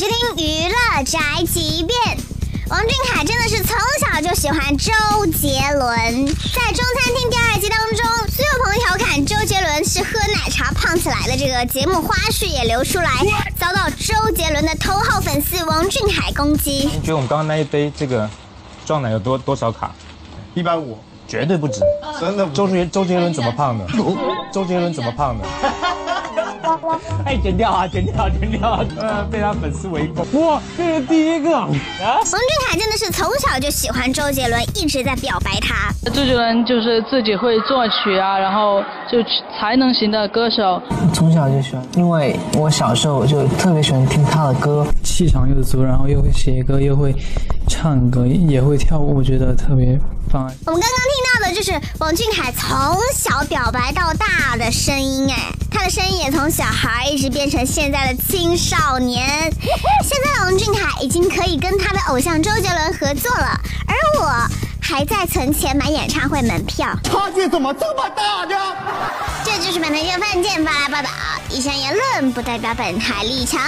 娱乐宅急便。王俊凯真的是从小就喜欢周杰伦，在《中餐厅》第二季当中，苏有朋调侃周杰伦是喝奶茶胖起来的这个节目花絮也流出来，遭到周杰伦的头号粉丝王俊凯攻击。你觉得我们刚刚那一杯这个撞奶有多多少卡？一百五，绝对不止。真的不周杰周杰伦怎么胖的？周杰伦怎么胖的？哎，剪掉啊，剪掉，剪掉！呃，被他粉丝围攻。哇，这是第一个啊！王俊凯真的是从小就喜欢周杰伦，一直在表白他。周杰伦就是自己会作曲啊，然后就才能型的歌手。从小就喜欢，因为我小时候就特别喜欢听他的歌，气场又足，然后又会写歌，又会唱歌，也会跳舞，我觉得特别棒。我们刚刚听到的就是王俊凯从小表白到大的声音，哎，他的声音也从小孩一直变成现在的青少年。现在王俊凯已经可以跟他的偶像周杰伦合作了，而我还在存钱买演唱会门票。差距怎么这么大呢？这就是本台就犯贱发来报道，以上言论不代表本台立场。